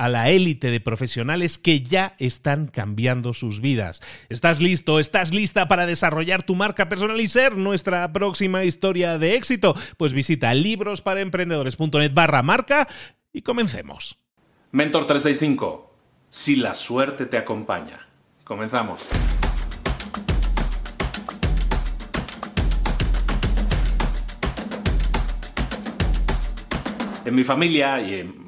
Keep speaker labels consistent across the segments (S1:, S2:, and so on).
S1: a la élite de profesionales que ya están cambiando sus vidas. ¿Estás listo? ¿Estás lista para desarrollar tu marca personal y ser nuestra próxima historia de éxito? Pues visita librosparaemprendedores.net barra marca y comencemos.
S2: Mentor 365. Si la suerte te acompaña. Comenzamos. En mi familia y en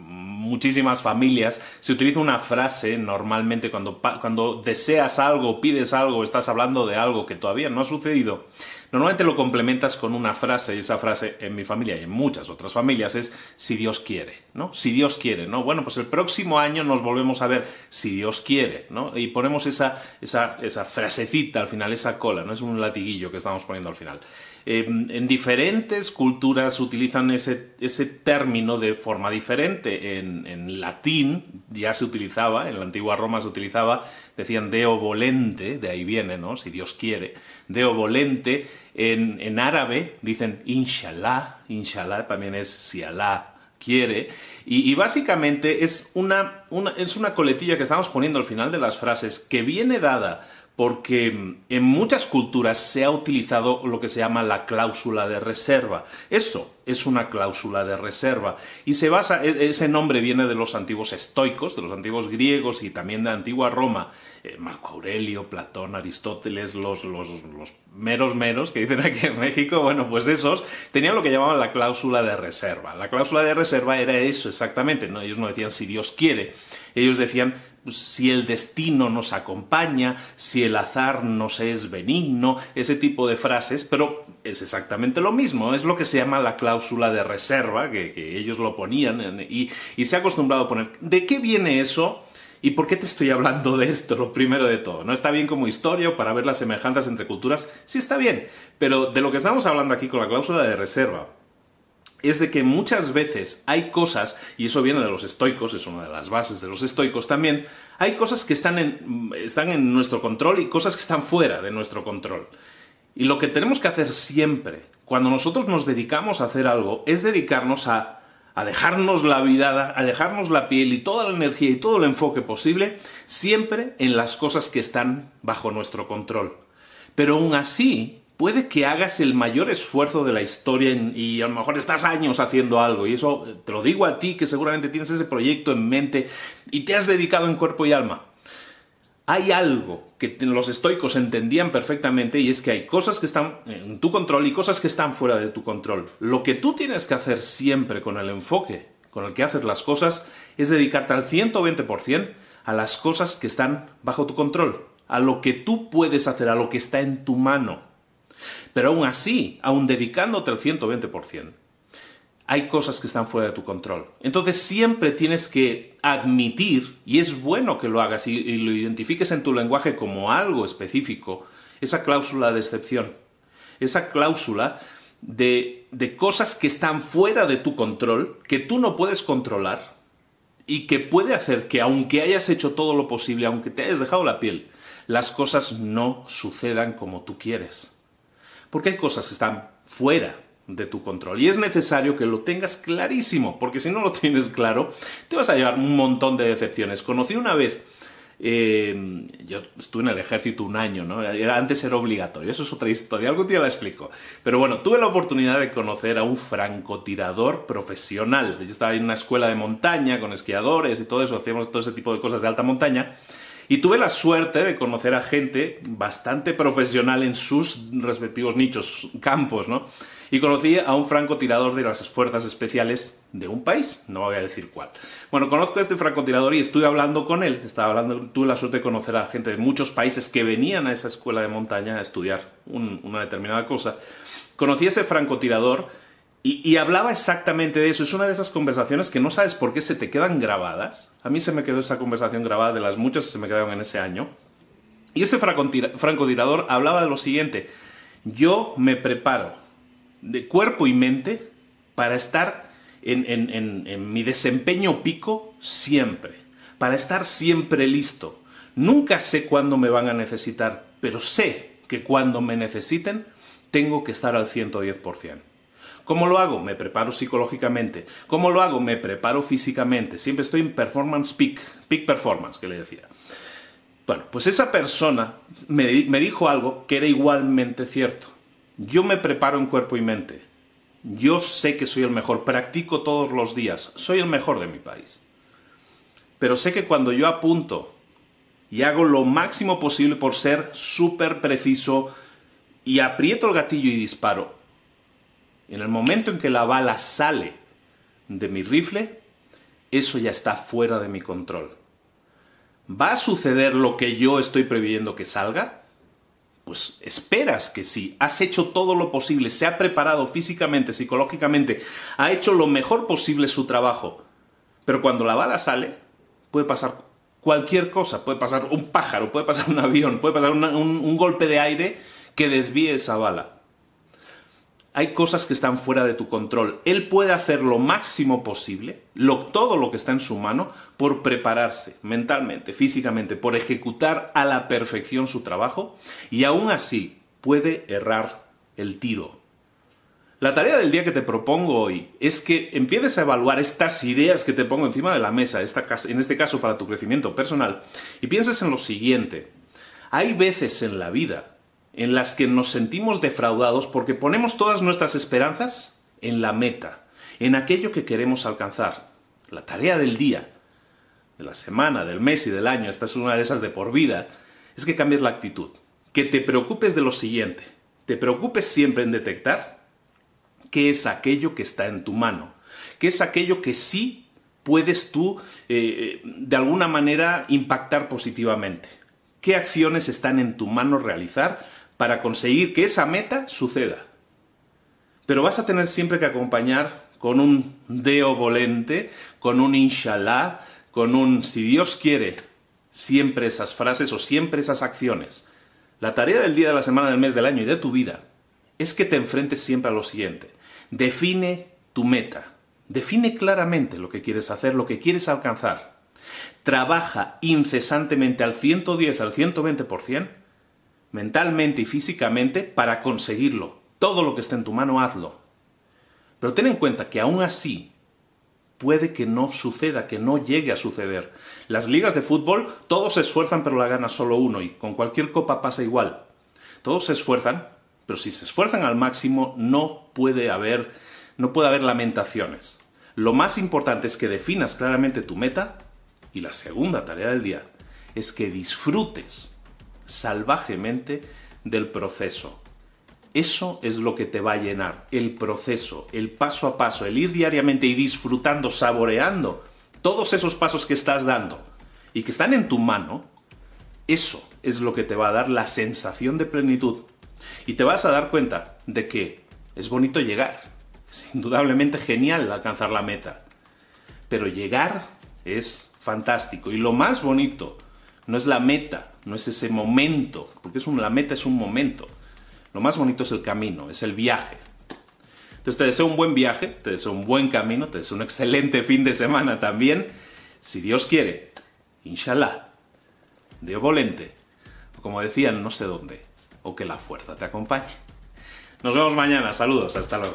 S2: muchísimas familias se utiliza una frase normalmente cuando, cuando deseas algo, pides algo, estás hablando de algo que todavía no ha sucedido. Normalmente lo complementas con una frase y esa frase en mi familia y en muchas otras familias es si Dios quiere, ¿no? Si Dios quiere, ¿no? Bueno, pues el próximo año nos volvemos a ver si Dios quiere, ¿no? Y ponemos esa, esa, esa frasecita al final, esa cola, ¿no? Es un latiguillo que estamos poniendo al final. Em, en diferentes culturas utilizan ese, ese término de forma diferente. En, en, latín ya se utilizaba, en la antigua Roma se utilizaba, decían deo volente, de ahí viene, ¿no? Si Dios quiere. Deo volente. En, en árabe dicen inshallah, inshallah también es si Allah quiere. Y, básicamente es una, una, es una coletilla que estamos poniendo al final de las frases que viene dada porque en muchas culturas se ha utilizado lo que se llama la cláusula de reserva. Eso es una cláusula de reserva y se basa, e, ese nombre viene de los antiguos estoicos, de los antiguos griegos y también de antigua Roma. Eh, Marco Aurelio, Platón, Aristóteles, los, los, los meros meros que dicen aquí en México, bueno, pues esos tenían lo que llamaban la cláusula de reserva. La cláusula de reserva era eso exactamente, ellos no decían si Dios quiere, ellos decían pues, si el destino nos acompaña, si el azar nos es benigno, ese tipo de frases, pero es exactamente lo mismo, es lo que se llama la cláusula de reserva, que, ellos lo ponían y, y, se ha acostumbrado a poner. ¿De qué viene eso? ¿Y por qué te estoy hablando de esto? Lo primero de todo, ¿no? Está bien como historia para ver las semejanzas entre culturas, sí está bien, pero de lo que estamos hablando aquí con la cláusula de reserva, es de que muchas veces hay cosas, y eso viene de los estoicos, es una de las bases de los estoicos también, hay cosas que están en, están en nuestro control y cosas que están fuera de nuestro control. Y lo que tenemos que hacer siempre, cuando nosotros nos dedicamos a hacer algo, es dedicarnos a, a dejarnos la vida, a dejarnos la piel y toda la energía y todo el enfoque posible, siempre en las cosas que están bajo nuestro control. Pero aún así, puede que hagas el mayor esfuerzo de la historia y a lo mejor estás años haciendo algo y eso te lo digo a ti que seguramente tienes ese proyecto en mente y te has dedicado en cuerpo y alma. Hay algo que los estoicos entendían perfectamente y es que hay cosas que están en tu control y cosas que están fuera de tu control. Lo que tú tienes que hacer siempre con el enfoque con el que haces las cosas es dedicarte al 120% a las cosas que están bajo tu control, a lo que tú puedes hacer, a lo que está en tu mano. Pero aún así, aún dedicándote al 120%, hay cosas que están fuera de tu control. Entonces siempre tienes que admitir, y es bueno que lo hagas y, lo identifiques en tu lenguaje como algo específico, esa cláusula de excepción. esa cláusula de, de cosas que están fuera de tu control, que tú no puedes controlar y que puede hacer que aunque hayas hecho todo lo posible, aunque te hayas dejado la piel, las cosas no sucedan como tú quieres. Porque hay cosas que están fuera de tu control. Y es necesario que lo tengas clarísimo, porque si no lo tienes claro, te vas a llevar un montón de decepciones. Conocí una vez, eh, yo estuve en el ejército un año, ¿no? antes era obligatorio, eso es otra historia, algún día la explico. Pero bueno, tuve la oportunidad de conocer a un francotirador profesional. Yo estaba en una escuela de montaña con esquiadores y todo eso, hacíamos todo ese tipo de cosas de alta montaña. Y tuve la suerte de conocer a gente bastante profesional en sus respectivos nichos, campos, ¿no? Y conocí a un francotirador de las fuerzas especiales de un país, no voy a decir cuál. Bueno, conozco a este francotirador y estuve hablando con él, estaba hablando, tuve la suerte de conocer a gente de muchos países que venían a esa escuela de montaña a estudiar una determinada cosa. Conocí a este francotirador y, hablaba exactamente de eso. Es una de esas conversaciones que no sabes por qué se te quedan grabadas. A mí se me quedó esa conversación grabada de las muchas que se me quedaron en ese año. Y ese francotirador hablaba de lo siguiente. Yo me preparo de cuerpo y mente para estar en, en mi desempeño pico siempre. Para estar siempre listo. Nunca sé cuándo me van a necesitar, pero sé que cuando me necesiten tengo que estar al 110%. ¿Cómo lo hago? Me preparo psicológicamente. ¿Cómo lo hago? Me preparo físicamente. Siempre estoy en performance peak, peak performance, que le decía. Bueno, pues esa persona me, me dijo algo que era igualmente cierto. Yo me preparo en cuerpo y mente. Yo sé que soy el mejor, practico todos los días, soy el mejor de mi país. Pero sé que cuando yo apunto y hago lo máximo posible por ser súper preciso y aprieto el gatillo y disparo, en el momento en que la bala sale de mi rifle, eso ya está fuera de mi control. ¿Va a suceder lo que yo estoy previendo que salga? Pues esperas que sí. Has hecho todo lo posible, se ha preparado físicamente, psicológicamente, ha hecho lo mejor posible su trabajo. Pero cuando la bala sale, puede pasar cualquier cosa. Puede pasar un pájaro, puede pasar un avión, puede pasar un, un golpe de aire que desvíe esa bala hay cosas que están fuera de tu control. Él puede hacer lo máximo posible, todo lo que está en su mano, por prepararse mentalmente, físicamente, por ejecutar a la perfección su trabajo, y aún así puede errar el tiro. La tarea del día que te propongo hoy es que empieces a evaluar estas ideas que te pongo encima de la mesa, en este caso para tu crecimiento personal, y pienses en lo siguiente. Hay veces en la vida en las que nos sentimos defraudados porque ponemos todas nuestras esperanzas en la meta, en aquello que queremos alcanzar. La tarea del día, de la semana, del mes y del año, esta es una de esas de por vida, es que cambies la actitud, que te preocupes de lo siguiente, te preocupes siempre en detectar qué es aquello que está en tu mano, qué es aquello que sí puedes tú eh, eh, de alguna manera impactar positivamente, qué acciones están en tu mano realizar para conseguir que esa meta suceda. Pero vas a tener siempre que acompañar con un deo volente, con un inshallah, con un si Dios quiere, siempre esas frases o siempre esas acciones. La tarea del día de la semana, del mes, del año y de tu vida es que te enfrentes siempre a lo siguiente. Define tu meta. Define claramente lo que quieres hacer, lo que quieres alcanzar. Trabaja incesantemente al 110, al 120% mentalmente y físicamente para conseguirlo. Todo lo que esté en tu mano, hazlo. Pero ten en cuenta que aún así puede que no suceda, que no llegue a suceder. Las ligas de fútbol, todos se esfuerzan pero la gana solo uno y con cualquier copa pasa igual. Todos se esfuerzan, pero si se esfuerzan al máximo no puede haber no puede haber lamentaciones. Lo más importante es que definas claramente tu meta y la segunda tarea del día es que disfrutes salvajemente del proceso. Eso es lo que te va a llenar, el proceso, el paso a paso, el ir diariamente y disfrutando, saboreando todos esos pasos que estás dando y que están en tu mano, eso es lo que te va a dar la sensación de plenitud. Y te vas a dar cuenta de que es bonito llegar, es indudablemente genial alcanzar la meta, pero llegar es fantástico y lo más bonito no es la meta, no es ese momento, porque es la meta es un momento. Lo más bonito es el camino, es el viaje. Entonces te deseo un buen viaje, te deseo un buen camino, te deseo un excelente fin de semana también. Si Dios quiere, inshallah, Dios volente, como decían no sé dónde, o que la fuerza te acompañe. Nos vemos mañana, saludos, hasta luego.